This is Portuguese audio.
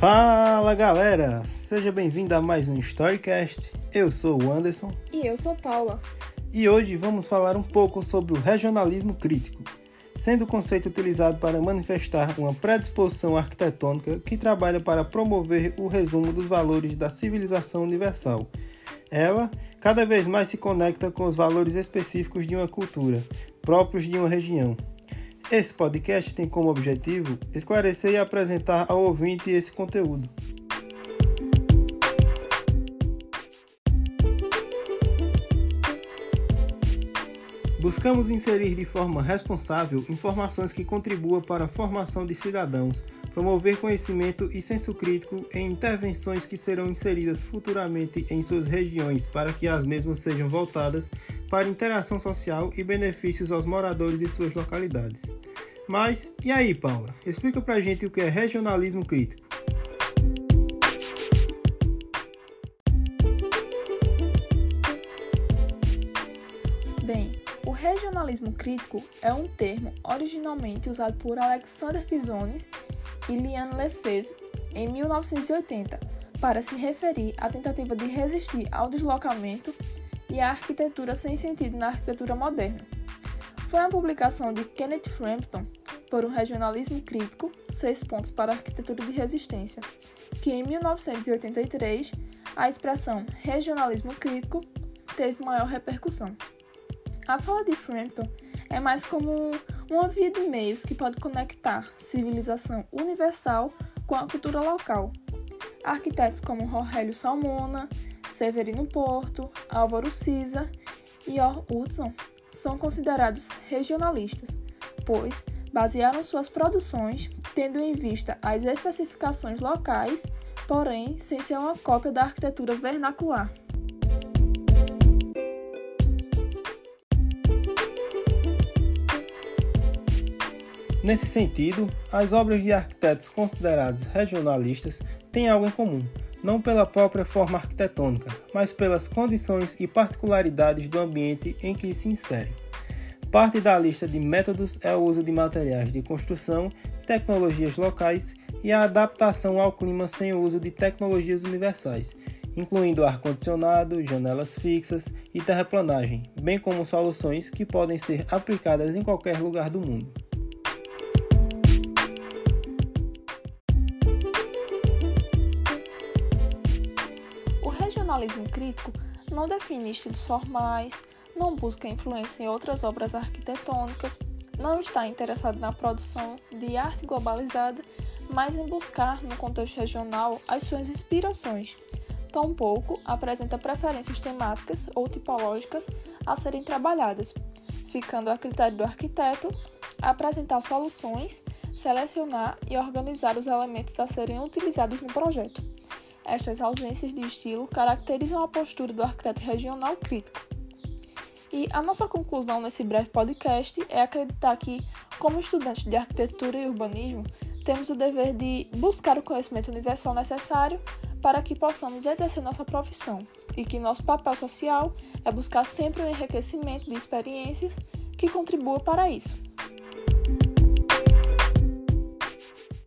Fala galera, seja bem-vindo a mais um Storycast. Eu sou o Anderson E eu sou Paula. e hoje vamos falar um pouco sobre o regionalismo crítico, sendo o conceito utilizado para manifestar uma predisposição arquitetônica que trabalha para promover o resumo dos valores da civilização universal. Ela cada vez mais se conecta com os valores específicos de uma cultura, próprios de uma região. Esse podcast tem como objetivo esclarecer e apresentar ao ouvinte esse conteúdo. Buscamos inserir de forma responsável informações que contribuam para a formação de cidadãos, promover conhecimento e senso crítico em intervenções que serão inseridas futuramente em suas regiões para que as mesmas sejam voltadas para interação social e benefícios aos moradores de suas localidades. Mas, e aí, Paula? Explica pra gente o que é regionalismo crítico. Bem, o regionalismo crítico é um termo originalmente usado por Alexander Tizones e Liane Lefebvre em 1980 para se referir à tentativa de resistir ao deslocamento e à arquitetura sem sentido na arquitetura moderna. Foi uma publicação de Kenneth Frampton por um regionalismo crítico, seis pontos para a arquitetura de resistência, que em 1983 a expressão regionalismo crítico teve maior repercussão. A fala de Frampton é mais como uma via de meios que pode conectar civilização universal com a cultura local. Arquitetos como Rogério Salmona, Severino Porto, Álvaro Siza e Or Hudson são considerados regionalistas, pois basearam suas produções tendo em vista as especificações locais, porém sem ser uma cópia da arquitetura vernacular. Nesse sentido, as obras de arquitetos considerados regionalistas têm algo em comum, não pela própria forma arquitetônica, mas pelas condições e particularidades do ambiente em que se inserem. Parte da lista de métodos é o uso de materiais de construção, tecnologias locais e a adaptação ao clima sem o uso de tecnologias universais, incluindo ar-condicionado, janelas fixas e terraplanagem, bem como soluções que podem ser aplicadas em qualquer lugar do mundo. O regionalismo crítico não define estilos formais, não busca influência em outras obras arquitetônicas, não está interessado na produção de arte globalizada, mas em buscar, no contexto regional, as suas inspirações. Tampouco apresenta preferências temáticas ou tipológicas a serem trabalhadas, ficando a critério do arquiteto apresentar soluções, selecionar e organizar os elementos a serem utilizados no projeto. Estas ausências de estilo caracterizam a postura do arquiteto regional crítico. E a nossa conclusão nesse breve podcast é acreditar que, como estudantes de arquitetura e urbanismo, temos o dever de buscar o conhecimento universal necessário para que possamos exercer nossa profissão e que nosso papel social é buscar sempre o enriquecimento de experiências que contribuam para isso.